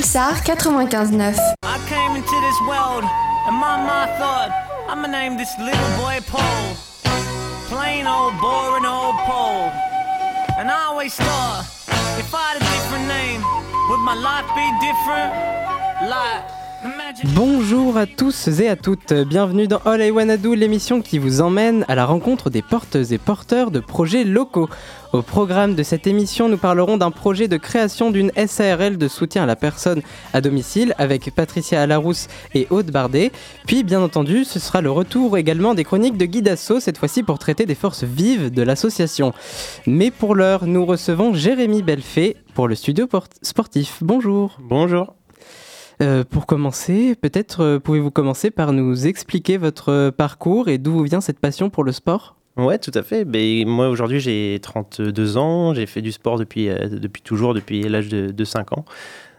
Pulsar 95.9. I came into this world and my mom thought I'ma name this little boy Paul. Plain old boring old Paul. And I always thought if I had a different name, would my life be different? Like Bonjour à tous et à toutes, bienvenue dans All I Do, l'émission qui vous emmène à la rencontre des porteuses et porteurs de projets locaux. Au programme de cette émission, nous parlerons d'un projet de création d'une SARL de soutien à la personne à domicile avec Patricia Alarousse et Aude Bardet. Puis, bien entendu, ce sera le retour également des chroniques de Guy Dassault, cette fois-ci pour traiter des forces vives de l'association. Mais pour l'heure, nous recevons Jérémy Bellefait pour le studio port- sportif. Bonjour. Bonjour. Euh, pour commencer, peut-être euh, pouvez-vous commencer par nous expliquer votre parcours et d'où vient cette passion pour le sport? Ouais, tout à fait. Ben, moi, aujourd'hui, j'ai 32 ans. J'ai fait du sport depuis, euh, toujours, depuis l'âge de, de 5 ans.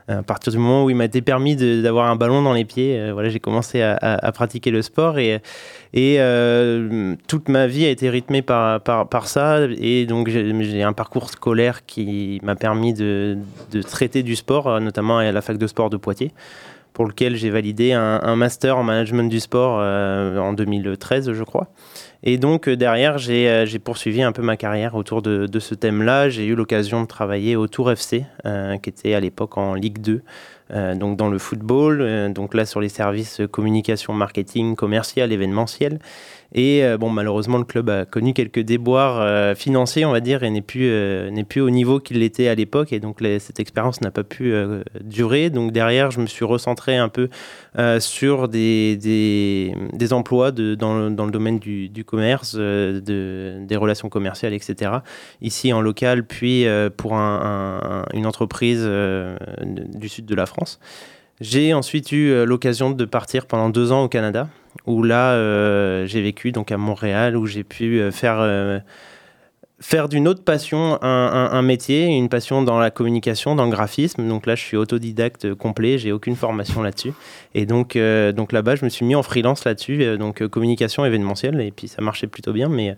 Euh, À partir du moment où il m'a été permis d'avoir un ballon dans les pieds, euh, voilà, j'ai commencé à, pratiquer le sport et, euh, toute ma vie a été rythmée par, ça. Et donc, j'ai un parcours scolaire qui m'a permis de, traiter du sport, notamment à la fac de sport de Poitiers, pour lequel j'ai validé un, master en management du sport euh, en 2013, je crois. Et donc euh, derrière, j'ai euh, j'ai poursuivi un peu ma carrière autour de, ce thème-là. J'ai eu l'occasion de travailler au Tour FC, qui était à l'époque en Ligue 2, euh, donc dans le football, donc là sur les services communication, marketing, commercial, événementiel. Et euh, bon, malheureusement, le club a connu quelques déboires euh, financiers, on va dire, et n'est plus, euh, n'est plus au niveau qu'il était à l'époque. Et donc, cette expérience n'a pas pu durer. Donc, derrière, je me suis recentré un peu sur des, des, emplois dans, le, dans le domaine du, commerce, de, des relations commerciales, etc. Ici en local, puis pour un- un- une entreprise du sud de la France. J'ai ensuite eu l'occasion de partir pendant deux ans au Canada, où là euh, j'ai vécu donc à Montréal, où j'ai pu euh, faire euh, faire d'une autre passion un, un- métier, une passion dans la communication, dans le graphisme. Donc là, je suis autodidacte complet, j'ai aucune formation là-dessus. Et donc, donc là-bas, je me suis mis en freelance là-dessus, donc communication événementielle, et puis ça marchait plutôt bien. Mais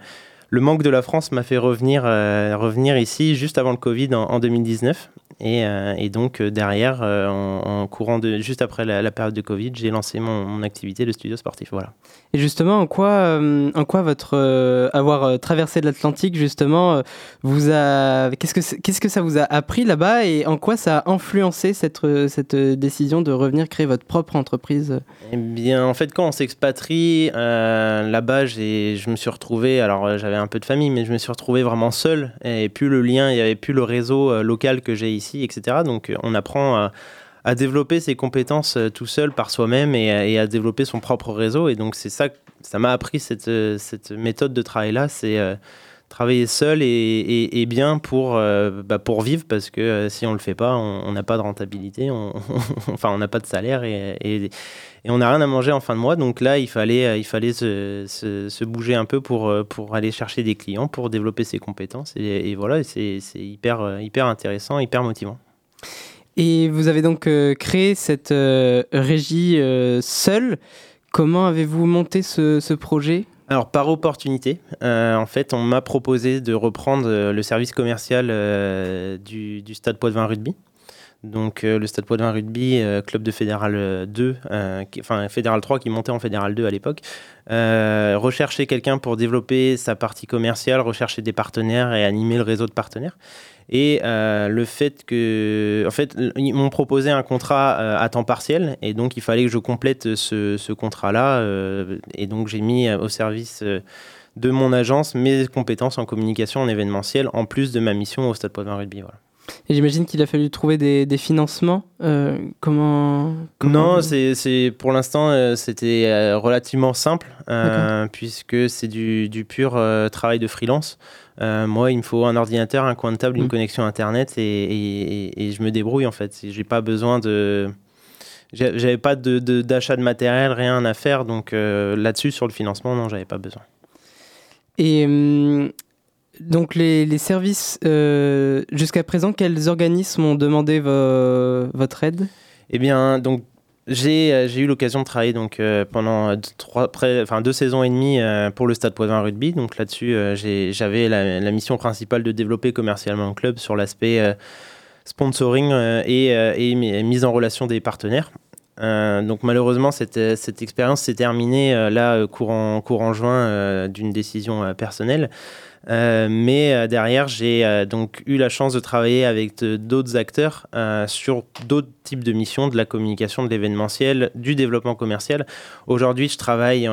le manque de la France m'a fait revenir, euh, revenir ici juste avant le Covid en, en 2019. Et, euh, et donc euh, derrière, en, en courant de, juste après la, la période de Covid, j'ai lancé mon, mon activité de studio sportif. Voilà. Et justement, en quoi, en quoi votre avoir traversé l'Atlantique justement vous a qu'est-ce que qu'est-ce que ça vous a appris là-bas et en quoi ça a influencé cette cette décision de revenir créer votre propre entreprise? Eh bien, en fait, quand on s'expatrie, là-bas, j'ai- je me suis retrouvé, alors j'avais un peu de famille, mais je me suis retrouvé vraiment seul, et plus le lien, il n'y avait plus le réseau euh, local que j'ai ici, etc. Donc, euh, on apprend à, développer ses compétences euh, tout seul par soi-même et, à- développer son propre réseau. Et donc, c'est ça, ça m'a appris cette, cette méthode de travail-là, c'est travailler seul et, bien pour, euh, bah, pour vivre, parce que euh, si on ne le fait pas, on n'a pas de rentabilité, on, enfin, on n'a pas de salaire et- on n'a rien à manger en fin de mois. Donc là, il fallait, euh, il fallait se, bouger un peu pour, pour aller chercher des clients, pour développer ses compétences. Et, voilà, c'est hyper, hyper intéressant, hyper motivant. Et vous avez donc créé cette régie seule. Comment avez-vous monté ce projet? Alors, par opportunité, euh, en fait, on m'a proposé de reprendre euh, le service commercial euh, du, du Stade Poitvin Rugby. Donc, euh, le Stade Poitvin Rugby, euh, club de Fédéral euh, 2, euh, enfin Fédéral 3 qui montait en Fédéral 2 à l'époque, rechercher quelqu'un pour développer sa partie commerciale, rechercher des partenaires et animer le réseau de partenaires. Et le fait que, en fait, ils m'ont proposé un contrat à temps partiel, et donc il fallait que je complète ce, ce contrat-là. et donc j'ai mis au service de mon agence mes compétences en communication, en événementiel, en plus de ma mission au Stade Poitvin Rugby. Voilà. Et j'imagine qu'il a fallu trouver des, des financements. Euh, comment, comment Non, c'est, pour l'instant, euh, c'était euh, relativement simple, euh, puisque c'est du, du pur euh, travail de freelance. Moi, il me faut un ordinateur, un coin de table, une Mm. connexion Internet, et, et- et- et je me débrouille, en fait. J'ai pas besoin de... j'a- J'avais pas de, de- d'achat de matériel, rien à faire, donc là-dessus, sur le financement, non, j'avais pas besoin. Et hum, donc les, les services, euh, jusqu'à présent, quels organismes ont demandé vo- votre aide? Eh bien, donc, j'ai euh, j'ai eu l'occasion de travailler donc, euh, pendant deux- saisons et demie pour le Stade Poitvin Rugby. Donc là-dessus, j'avais la, la mission principale de développer commercialement le club sur l'aspect sponsoring et, et, mise en relation des partenaires. donc malheureusement, cette, cette expérience s'est terminée là courant, courant juin d'une décision personnelle. Euh, mais euh, derrière, j'ai euh, donc eu la chance de travailler avec d'autres acteurs sur d'autres types de missions, de la communication, de l'événementiel, du développement commercial. Aujourd'hui, je travaille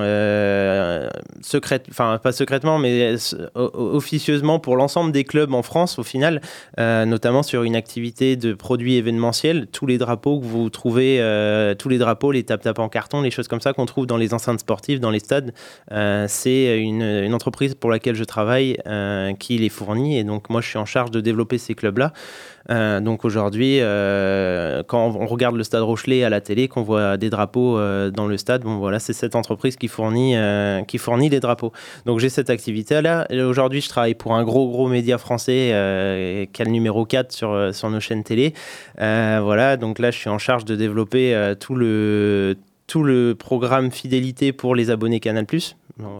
secrète, enfin pas secrètement, mais officieusement pour l'ensemble des clubs en France, au final, notamment sur une activité de produits événementiels. Tous les drapeaux que vous trouvez, tous les drapeaux, les tap-tap en carton, les choses comme ça qu'on trouve dans les enceintes sportives, dans les stades, c'est une, une entreprise pour laquelle je travaille euh, qui les fournit. Et donc, moi, je suis en charge de développer ces clubs-là. Euh, donc, aujourd'hui, euh, on regarde le stade Rochelet à la télé, qu'on voit des drapeaux dans le stade, bon, voilà, c'est cette entreprise qui fournit, qui fournit les drapeaux. Donc, j'ai cette activité-là. Aujourd'hui, je travaille pour un gros, gros média français qui a le numéro 4 sur, sur nos chaînes télé. voilà, donc là, je suis en charge de développer tout le tout le programme fidélité pour les abonnés Canal+.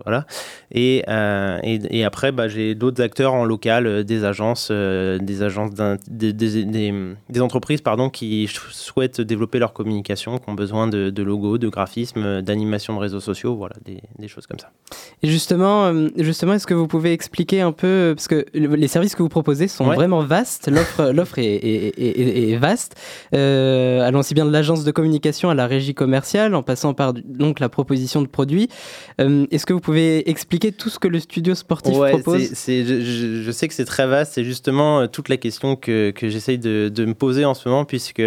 Voilà. Et, euh, et, et, après, bah, j'ai d'autres acteurs en local, euh, des agences, euh, des agences, des, des, des, entreprises pardon, qui souhaitent développer leur communication, qui ont besoin de, de logos, de graphismes, d'animation de réseaux sociaux, voilà, des, choses comme ça. Et justement, justement est-ce que vous pouvez expliquer un peu, parce que les services que vous proposez sont vraiment vastes, l'offre, est, est, est, vaste, allant aussi bien de l'agence de communication à la régie commerciale, en passant par donc la proposition de produits. est-ce que vous pouvez expliquer tout ce que le studio sportif propose? je, sais que c'est très vaste, c'est justement euh, toute la question que, que j'essaye de, de, me poser en ce moment, puisque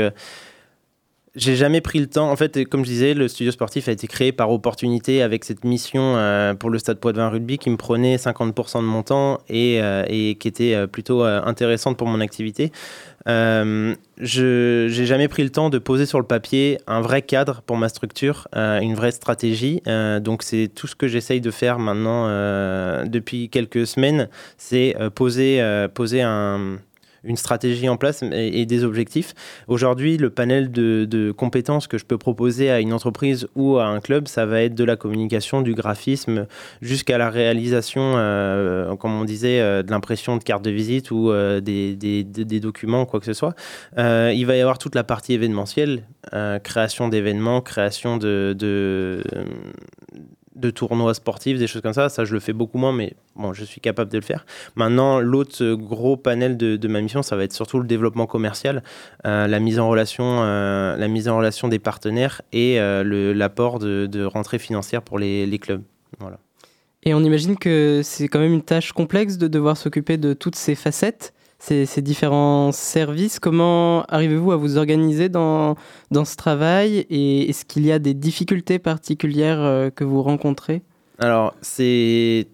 j'ai jamais pris le temps. En fait, comme je disais, le studio sportif a été créé par opportunité avec cette mission euh, pour le Stade Poitvin Rugby qui me prenait 50% de mon temps et, euh, qui était plutôt intéressante pour mon activité. Euh, je n'ai jamais pris le temps de poser sur le papier un vrai cadre pour ma structure, euh, une vraie stratégie. Euh, donc c'est tout ce que j'essaye de faire maintenant depuis quelques semaines, c'est poser, poser un une stratégie en place et, des objectifs. Aujourd'hui, le panel de, compétences que je peux proposer à une entreprise ou à un club, ça va être de la communication, du graphisme, jusqu'à la réalisation, euh, comme on disait, euh, de l'impression de carte de visite ou euh, des, documents, quoi que ce soit. il va y avoir toute la partie événementielle, création d'événements, création de de tournois sportifs, des choses comme ça. Ça, je le fais beaucoup moins, mais bon, je suis capable de le faire. Maintenant, l'autre gros panel de, ma mission, ça va être surtout le développement commercial, euh, la mise en relation, euh, la mise en relation des partenaires et euh, l'apport de, de, rentrée financière pour les, les clubs. Voilà. Et on imagine que c'est quand même une tâche complexe de devoir s'occuper de toutes ces facettes ces, différents services. Comment arrivez-vous à vous organiser dans, dans ce travail et est-ce qu'il y a des difficultés particulières euh, que vous rencontrez? Alors, c'est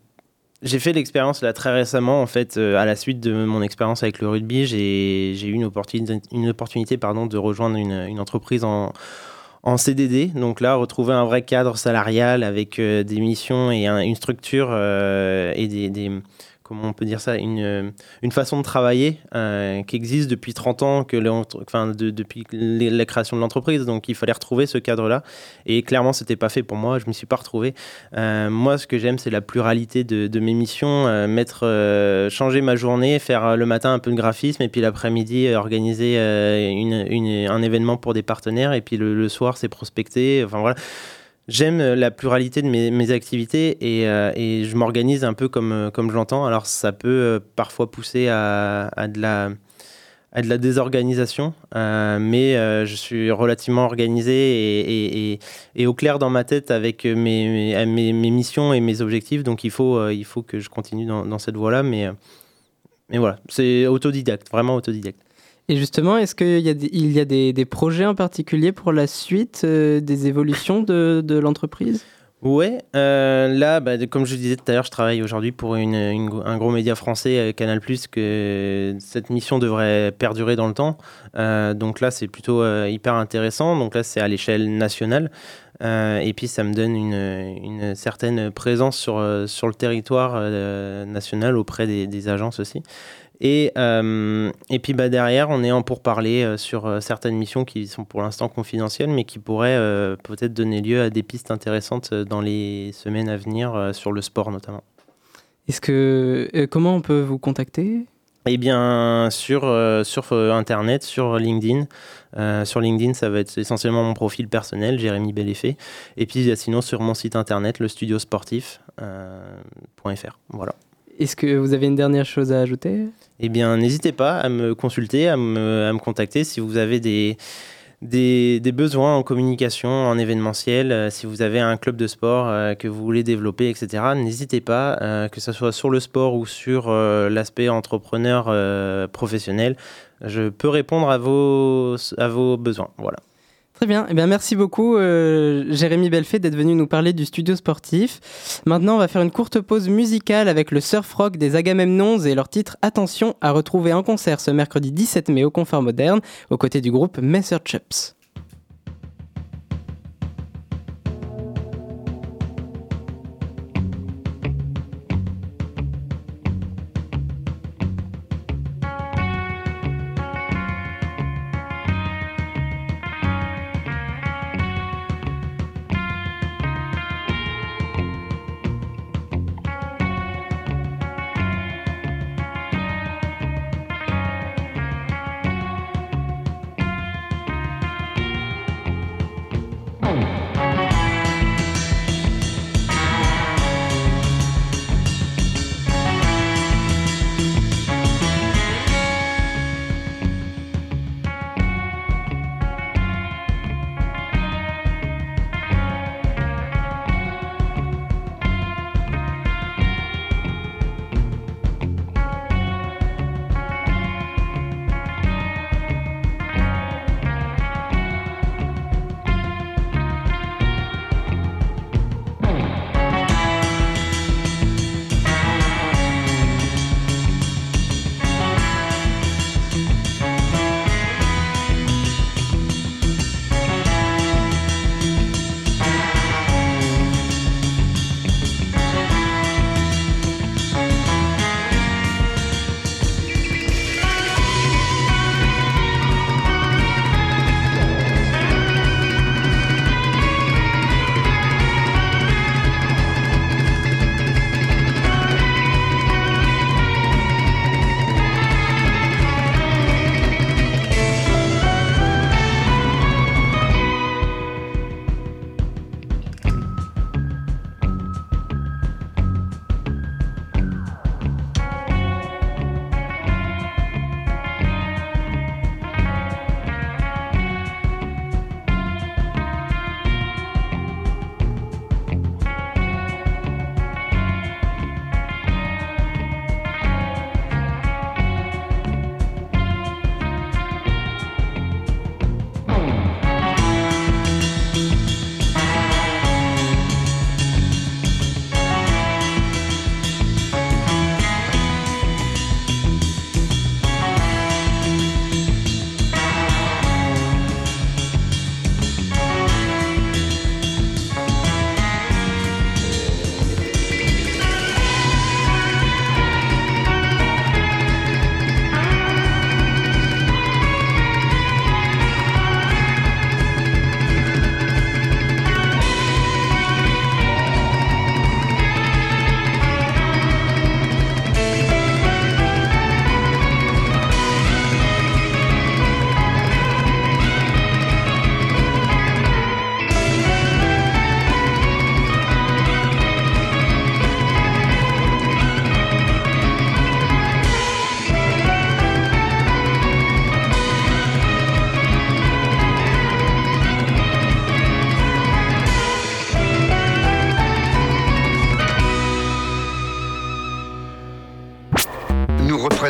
j'ai fait l'expérience là très récemment en fait euh, à la suite de mon expérience avec le rugby j'ai eu une opportunité, pardon, de rejoindre une, entreprise en, en CDD. Donc là, retrouver un vrai cadre salarial avec euh, des missions et une structure et des, comment on peut dire ça, une, euh, une façon de travailler euh, qui existe depuis 30 ans, que enfin, depuis la création de l'entreprise. Donc il fallait retrouver ce cadre-là. Et clairement, c'était pas fait pour moi. Je m'y suis pas retrouvé. Euh, moi, ce que j'aime, c'est la pluralité de, mes missions. mettre, changer ma journée, faire le matin un peu de graphisme, et puis l'après-midi organiser une, un événement pour des partenaires, et puis le, le soir, c'est prospecter. Enfin voilà j'aime euh, la pluralité de mes, activités euh, et, je m'organise un peu comme, euh, comme je l'entends. Alors ça peut parfois pousser à, de la à de la désorganisation, mais je suis relativement organisé et, au clair dans ma tête avec mes, mes, missions et mes objectifs. Donc il faut, il faut que je continue dans, dans cette voie-là. Mais, mais voilà, c'est autodidacte, vraiment autodidacte. Et justement, est-ce qu'il y a, des, il y a des, projets en particulier pour la suite, euh, des évolutions de, de l'entreprise? Ouais, euh, là, bah, comme je disais tout à l'heure, je travaille aujourd'hui pour une, un g+gros média français, euh, Canal+, que cette mission devrait perdurer dans le temps. donc là, c'est plutôt hyper intéressant. Donc là, c'est à l'échelle nationale. et puis, ça me donne une, une certaine présence sur, sur le territoire national auprès des, des agences aussi. Et, euh, et puis bah, derrière, on est en pour parler euh, sur euh, certaines missions qui sont pour l'instant confidentielles, mais qui pourraient peut-être donner lieu à des pistes intéressantes dans les semaines à venir sur le sport notamment. Est-ce que comment on peut vous contacter? Eh bien, sur, sur Internet, sur LinkedIn. sur LinkedIn, ça va être essentiellement mon profil personnel, Jérémy Belleffet. Et puis sinon, sur mon site internet, le studiosportif.fr. voilà. Est-ce que vous avez une dernière chose à ajouter? Eh bien, n'hésitez pas à me consulter, à me, à me contacter si vous avez des, besoins en communication, en événementiel, euh, si vous avez un club de sport euh, que vous voulez développer, etc., n'hésitez pas, euh, que ce soit sur le sport ou sur l'aspect entrepreneur professionnel, je peux répondre à vos, à vos besoins. Voilà. Très bien. Eh bien, merci beaucoup, euh, Jérémy Belfait, d'être venu nous parler du studio sportif. Maintenant, on va faire une courte pause musicale avec le surf rock des Agamemnons et leur titre Attention à retrouver un concert ce mercredi 17 mai au Confort Moderne, aux côtés du groupe Messer Chups.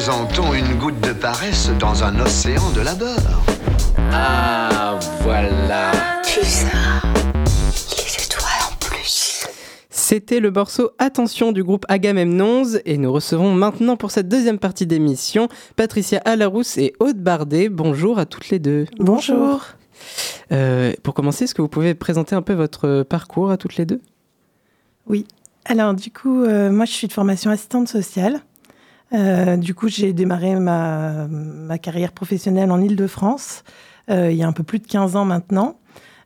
Représentons une goutte de paresse dans un océan de labeur. Ah, voilà. ça les étoiles en plus. C'était le morceau Attention du groupe Agamemnons et nous recevons maintenant pour cette deuxième partie d'émission Patricia Alarousse et Aude Bardet. Bonjour à toutes les deux. Bonjour. Euh, pour commencer, est-ce que vous pouvez présenter un peu votre parcours à toutes les deux? Oui. Alors du coup, euh, moi je suis de formation assistante sociale. Euh, du coup, j'ai démarré ma, carrière professionnelle en Ile-de-France euh, il y a un peu plus de 15 ans maintenant.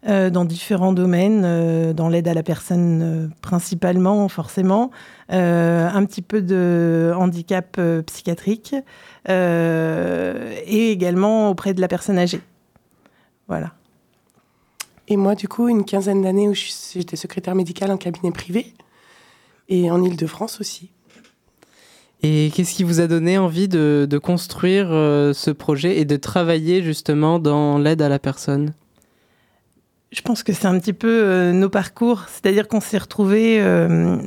euh, dans différents domaines, dans l'aide à la personne principalement, forcément, un petit peu de handicap psychiatrique et également auprès de la personne âgée. Voilà. Et moi, du coup, une quinzaine d'années où j'étais secrétaire médicale en cabinet privé et en Ile-de-France aussi. Et qu'est-ce qui vous a donné envie de, construire euh, ce projet et de travailler justement dans l'aide à la personne? Je pense que c'est un petit peu euh, nos parcours, c'est-à-dire qu'on s'est retrouvés euh,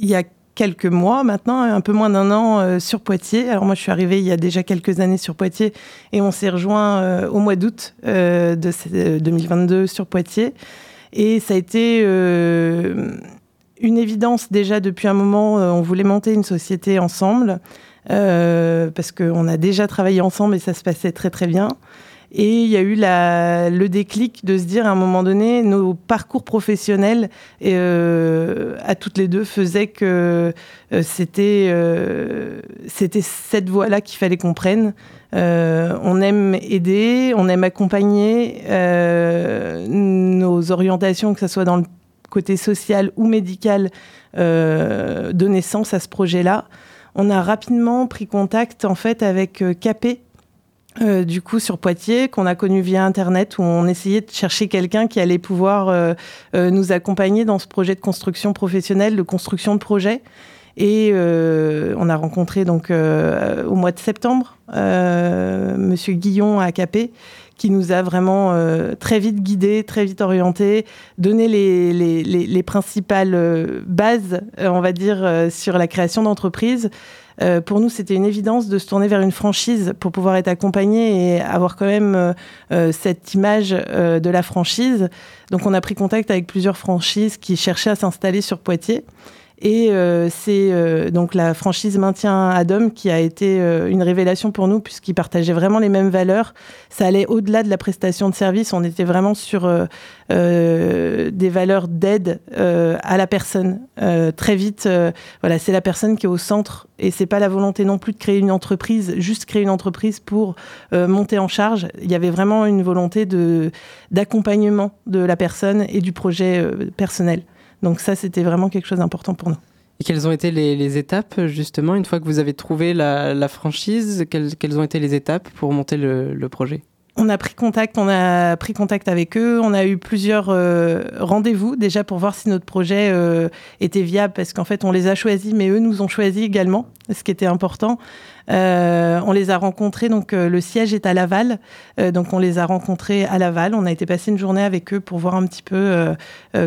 il y a quelques mois maintenant, un peu moins d'un an sur Poitiers. Alors moi je suis arrivée il y a déjà quelques années sur Poitiers et on s'est rejoint au mois d'août de ce- euh, 2022 sur Poitiers. Et ça a été une évidence déjà depuis un moment, euh, on voulait monter une société ensemble euh, parce qu'on a déjà travaillé ensemble et ça se passait très très bien. Et il y a eu la, le déclic de se dire à un moment donné, nos parcours professionnels euh, à toutes les deux faisaient que euh, c'était euh, cette voie-là qu'il fallait qu'on prenne. Euh, on aime aider, on aime accompagner euh, nos orientations, que ce soit dans le côté social ou médical, euh, de naissance à ce projet-là. On a rapidement pris contact en fait avec euh, Capé, euh, du coup sur Poitiers qu'on a connu via internet où on essayait de chercher quelqu'un qui allait pouvoir euh, nous accompagner dans ce projet de construction professionnelle, de construction de projet. Et on a rencontré donc au mois de septembre euh, Monsieur Guillon à Capé qui nous a vraiment euh, très vite guidés, très vite orientés, donné les, les, les, les principales euh, bases, euh, on va dire, sur la création d'entreprises. Pour nous, c'était une évidence de se tourner vers une franchise pour pouvoir être accompagné et avoir quand même cette image de la franchise. Donc, on a pris contact avec plusieurs franchises qui cherchaient à s'installer sur Poitiers. Et euh, c'est euh, donc la franchise Maintien Adam qui a été euh, une révélation pour nous puisqu'ils partageaient vraiment les mêmes valeurs. Ça allait au-delà de la prestation de service. On était vraiment sur des valeurs d'aide à la personne. Très vite, voilà, c'est la personne qui est au centre et c'est pas la volonté non plus de créer une entreprise, juste créer une entreprise pour monter en charge. Il y avait vraiment une volonté de d'accompagnement de la personne et du projet personnel. Donc ça, c'était vraiment quelque chose d'important pour nous. Et quelles ont été les, les étapes justement une fois que vous avez trouvé la, la franchise quelles, quelles ont été les étapes pour monter le, le projet? On a pris contact, on a pris contact avec eux, on a eu plusieurs euh, rendez-vous déjà pour voir si notre projet euh, était viable parce qu'en fait on les a choisis mais eux nous ont choisis également, ce qui était important. Euh, on les a rencontrés, donc euh, le siège est à Laval, euh, donc on les a rencontrés à Laval. On a été passer une journée avec eux pour voir un petit peu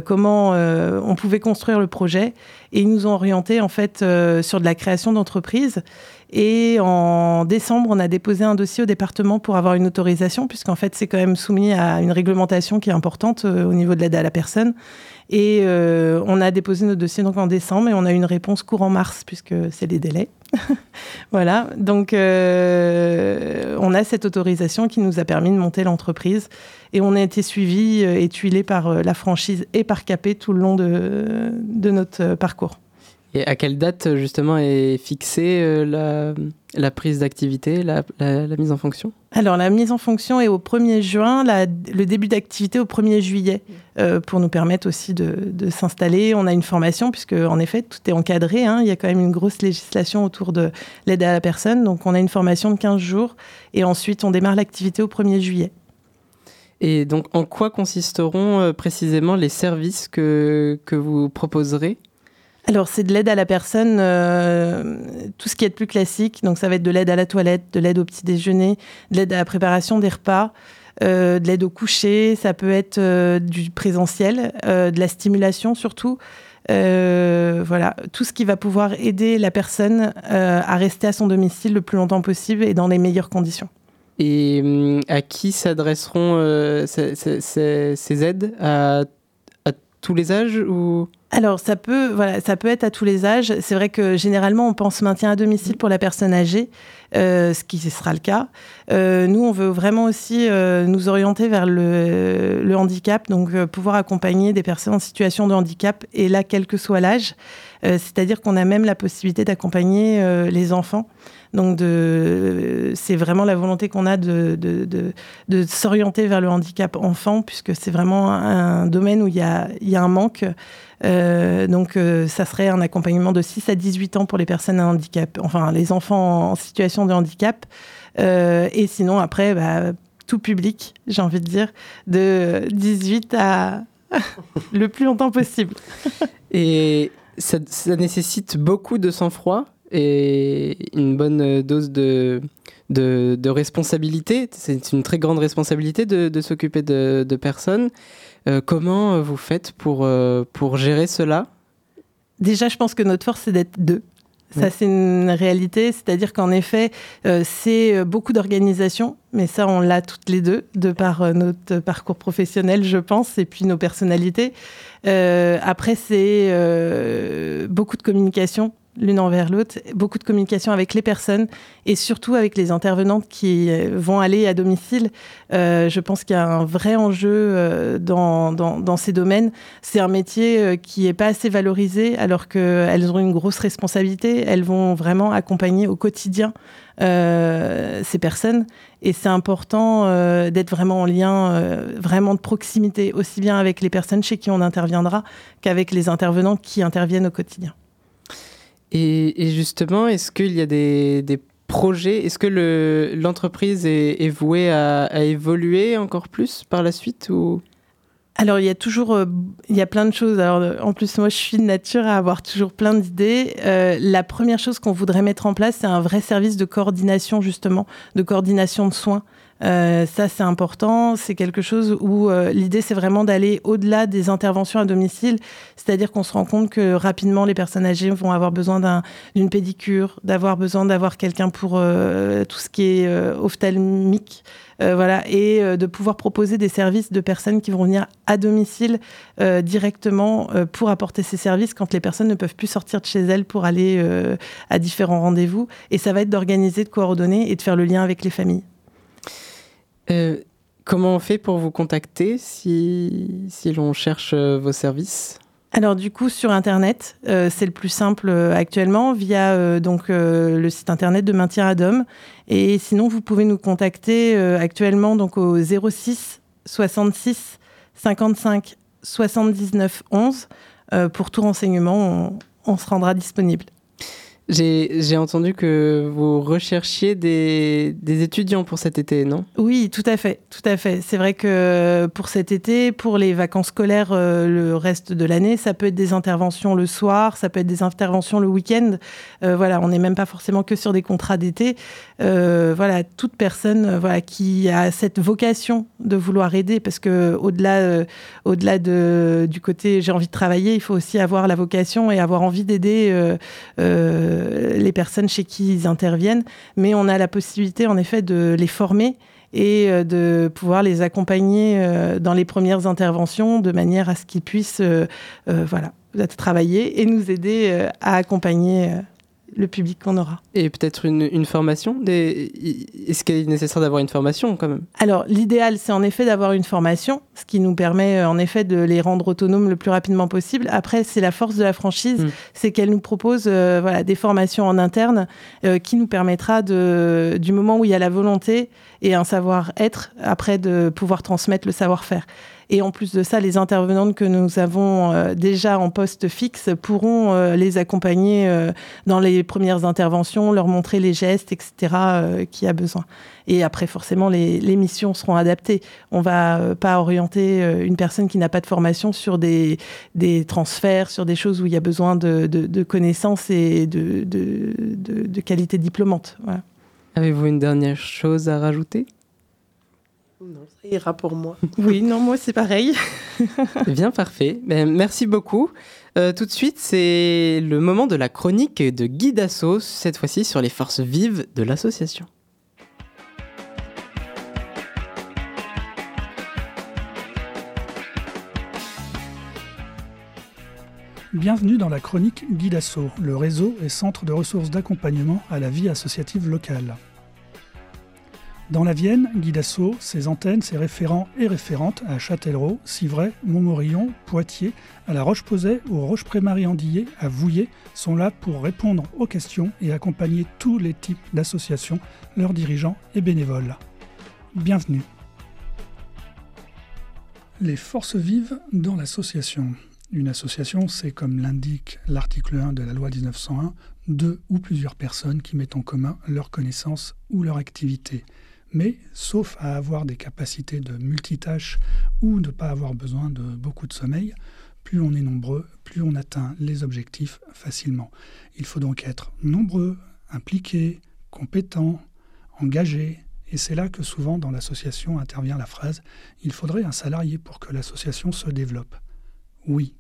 comment on pouvait construire le projet, et ils nous ont orientés en fait sur de la création d'entreprise. Et en décembre, on a déposé un dossier au département pour avoir une autorisation, puisqu'en fait c'est quand même soumis à une réglementation qui est importante euh, au niveau de l'aide à la personne. Et euh, on a déposé notre dossier donc en décembre et on a eu une réponse courant mars puisque c'est les délais. voilà, donc euh, on a cette autorisation qui nous a permis de monter l'entreprise et on a été suivi euh, et tuilé par euh, la franchise et par Capé tout le long de, notre parcours. Et à quelle date justement est fixée euh, la, la prise d'activité, la, la- la mise en fonction? Alors la mise en fonction est au 1er juin, le début d'activité au 1er juillet euh, pour nous permettre aussi de, de s'installer. On a une formation puisque en effet tout est encadré, hein. il y a quand même une grosse législation autour de l'aide à la personne, donc on a une formation de 15 jours et ensuite on démarre l'activité au 1er juillet. Et donc en quoi consisteront euh, précisément les services que, que vous proposerez? Alors, c'est de l'aide à la personne, euh, tout ce qui est plus classique. Donc, ça va être de l'aide à la toilette, de l'aide au petit déjeuner, de l'aide à la préparation des repas, euh, de l'aide au coucher. Ça peut être euh, du présentiel, de la stimulation surtout. Voilà, tout ce qui va pouvoir aider la personne à rester à son domicile le plus longtemps possible et dans les meilleures conditions. Et hum, à qui s'adresseront ces aides? À, à tous les âges ou? Alors, ça peut, voilà, ça peut être à tous les âges. C'est vrai que généralement, on pense maintien à domicile pour la personne âgée, euh, ce qui sera le cas. Euh, nous, on veut vraiment aussi euh, nous orienter vers le, handicap, donc pouvoir accompagner des personnes en situation de handicap, et là, quel que soit l'âge. Euh, C'est-à-dire qu'on a même la possibilité d'accompagner euh, les enfants. Donc, c'est vraiment la volonté qu'on a de, de, de, s'orienter vers le handicap enfant, puisque c'est vraiment un domaine où il y a, y a un manque. Euh, donc, ça serait un accompagnement de 6 à 18 ans pour les personnes à handicap, enfin, les enfants en situation de handicap. Et sinon, après, bah, tout public, j'ai envie de dire, de 18 à le plus longtemps possible. Et ça, nécessite beaucoup de sang-froid et une bonne dose de, responsabilité. C'est une très grande responsabilité de, s'occuper de, personnes. Euh, comment vous faites euh, pour gérer cela? Déjà, je pense que notre force, c'est d'être deux. Ça, c'est une réalité. C'est-à-dire qu'en effet, euh, c'est beaucoup d'organisation, mais ça, on l'a toutes les deux, de par euh, notre parcours professionnel, je pense, et puis nos personnalités. Euh, après, c'est euh, beaucoup de communication l'une envers l'autre, beaucoup de communication avec les personnes et surtout avec les intervenantes qui euh, vont aller à domicile. Euh, je pense qu'il y a un vrai enjeu euh, dans, dans, dans, ces domaines. C'est un métier euh, qui n'est pas assez valorisé alors qu'elles ont une grosse responsabilité. Elles vont vraiment accompagner au quotidien euh, ces personnes et c'est important euh, d'être vraiment en lien, euh, vraiment de proximité, aussi bien avec les personnes chez qui on interviendra qu'avec les intervenants qui interviennent au quotidien. Et, justement, est-ce qu'il y a des, projets? Est-ce que le- l'entreprise est, vouée à, évoluer encore plus par la suite. Alors, il y a toujours, euh, il y a plein de choses. Alors, en plus, moi, je suis de nature à avoir toujours plein d'idées. Euh, la première chose qu'on voudrait mettre en place, c'est un vrai service de coordination, justement, de coordination de soins. Euh, ça, c'est important. C'est quelque chose où euh, l'idée, c'est vraiment d'aller au-delà des interventions à domicile. C'est-à-dire qu'on se rend compte que rapidement, les personnes âgées vont avoir besoin d'un- d'une pédicure, d'avoir besoin d'avoir quelqu'un pour euh, tout ce qui est ophtalmique. Voilà, et de pouvoir proposer des services de personnes qui vont venir à domicile directement pour apporter ces services quand les personnes ne peuvent plus sortir de chez elles pour aller à différents rendez-vous. Et ça va être d'organiser, de coordonner et de faire le lien avec les familles. Euh, comment on fait pour vous contacter si, si l'on cherche euh, vos services? Alors du coup sur internet, euh, c'est le plus simple actuellement via donc le site internet de Maintien à Dom. Et sinon vous pouvez nous contacter actuellement donc au 06 66 55 79 11 Euh, pour tout renseignement. On se rendra disponible. J'ai entendu que vous recherchiez des, des étudiants pour cet été, non? Oui, tout à fait, tout à fait. C'est vrai que pour cet été, pour les vacances scolaires, euh, le reste de l'année, ça peut être des interventions le soir, ça peut être des interventions le week-end. Euh, voilà, on n'est même pas forcément que sur des contrats d'été. Euh, voilà, toute personne, voilà, qui a cette vocation de vouloir aider, parce que au-delà, au-delà de, du côté j'ai envie de travailler, il faut aussi avoir la vocation et avoir envie d'aider. Euh, les personnes chez qui ils interviennent, mais on a la possibilité en effet de les former et euh, de pouvoir les accompagner euh, dans les premières interventions de manière à ce qu'ils puissent voilà, travailler et nous aider à accompagner le public qu'on aura. Et peut-être une, une formation des... Est-ce qu'il est nécessaire d'avoir une formation quand même? Alors, l'idéal, c'est en effet d'avoir une formation, ce qui nous permet euh, en effet de les rendre autonomes le plus rapidement possible. Après, c'est la force de la franchise, Mm. c'est qu'elle nous propose euh, voilà, des formations en interne euh, qui nous permettra, de, du moment où il y a la volonté et un savoir-être, après de pouvoir transmettre le savoir-faire. Et en plus de ça, les intervenantes que nous avons euh, déjà en poste fixe pourront euh, les accompagner euh, dans les premières interventions, leur montrer les gestes, etc., y a besoin. Et après, forcément, les, missions seront adaptées. On va euh, pas orienter une personne qui n'a pas de formation sur des, des transferts, sur des choses où il y a besoin de, de, connaissances et de, de, qualité diplômante. Avez-vous une dernière chose à rajouter? Non, ça ira pour moi. Oui, non, moi, c'est pareil. Bien, parfait. Ben, merci beaucoup. Euh, tout de suite, c'est le moment de la chronique de Guy Dassault, cette fois-ci sur les forces vives de l'association. Bienvenue dans la chronique Guidasso, le réseau et centre de ressources d'accompagnement à la vie associative locale. Dans la Vienne, Guidasso, ses antennes, ses référents et référentes à Châtellerault, Civray, Montmorillon, Poitiers, à La Roche-Posay ou Roche-Prémarie-Andillé, à Vouillé, sont là pour répondre aux questions et accompagner tous les types d'associations, leurs dirigeants et bénévoles. Bienvenue. Les forces vives dans l'association. Une association, c'est comme l'indique l'article 1 de la loi 1901, deux ou plusieurs personnes qui mettent en commun leurs connaissances ou leur activité. Mais, sauf à avoir des capacités de multitâche ou de ne pas avoir besoin de beaucoup de sommeil, plus on est nombreux, plus on atteint les objectifs facilement. Il faut donc être nombreux, impliqués, compétents, engagés, et c'est là que souvent dans l'association intervient la phrase ⁇ Il faudrait un salarié pour que l'association se développe ⁇ Oui,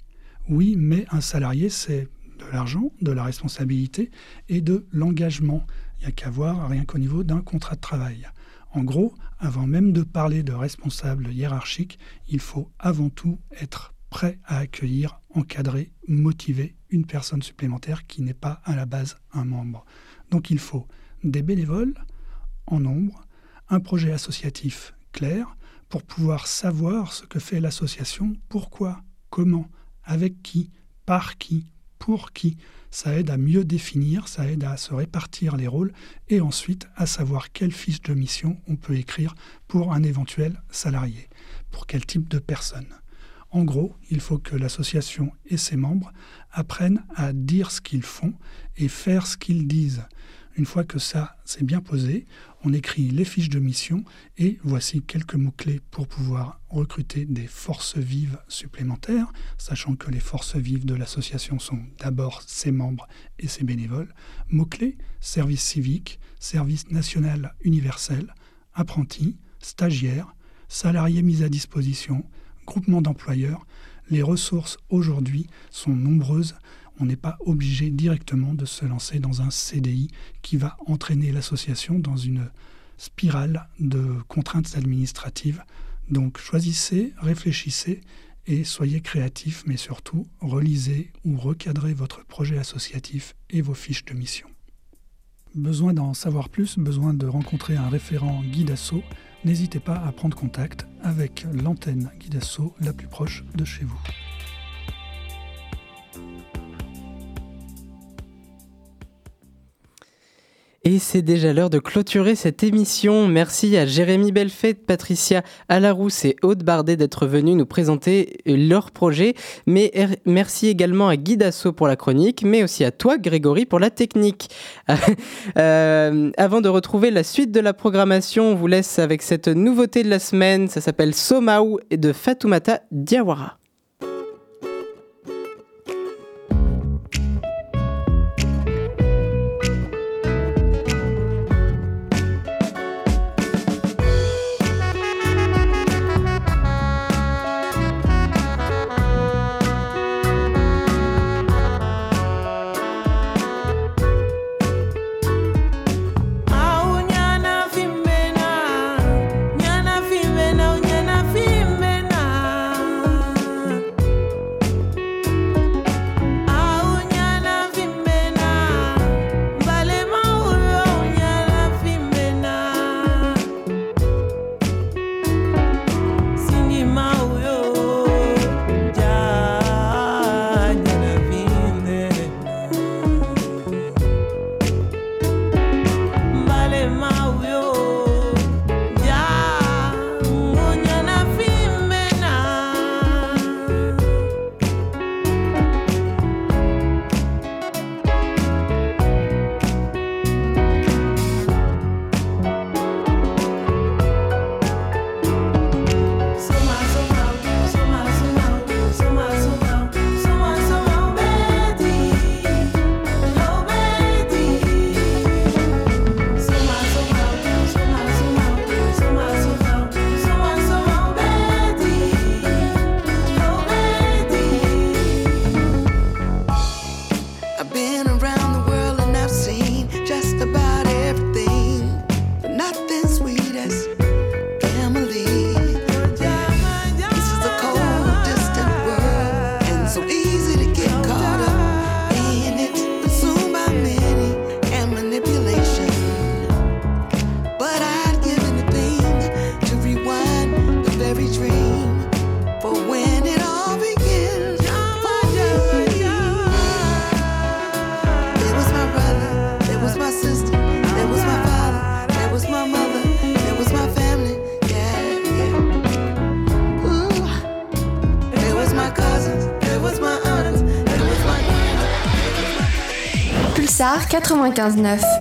oui, mais un salarié, c'est de l'argent, de la responsabilité et de l'engagement. Il n'y a qu'à voir rien qu'au niveau d'un contrat de travail. En gros, avant même de parler de responsable hiérarchique, il faut avant tout être prêt à accueillir, encadrer, motiver une personne supplémentaire qui n'est pas à la base un membre. Donc il faut des bénévoles en nombre, un projet associatif clair pour pouvoir savoir ce que fait l'association, pourquoi, comment, avec qui, par qui, pour qui. Ça aide à mieux définir, ça aide à se répartir les rôles et ensuite à savoir quelle fiche de mission on peut écrire pour un éventuel salarié, pour quel type de personne. En gros, il faut que l'association et ses membres apprennent à dire ce qu'ils font et faire ce qu'ils disent. Une fois que ça s'est bien posé, on écrit les fiches de mission et voici quelques mots-clés pour pouvoir recruter des forces vives supplémentaires, sachant que les forces vives de l'association sont d'abord ses membres et ses bénévoles. Mots-clés, service civique, service national universel, apprenti, stagiaire, salariés mis à disposition, groupement d'employeurs. Les ressources aujourd'hui sont nombreuses on n'est pas obligé directement de se lancer dans un CDI qui va entraîner l'association dans une spirale de contraintes administratives. Donc choisissez, réfléchissez et soyez créatifs, mais surtout relisez ou recadrez votre projet associatif et vos fiches de mission. Besoin d'en savoir plus, besoin de rencontrer un référent guide n'hésitez pas à prendre contact avec l'antenne guide la plus proche de chez vous. Et c'est déjà l'heure de clôturer cette émission. Merci à Jérémy Belfait, Patricia Alarousse et Aude Bardet d'être venus nous présenter leur projet. Mais er, merci également à Guy Dassault pour la chronique, mais aussi à toi, Grégory, pour la technique. euh, avant de retrouver la suite de la programmation, on vous laisse avec cette nouveauté de la semaine. Ça s'appelle Somaou de Fatoumata Diawara. 95.9.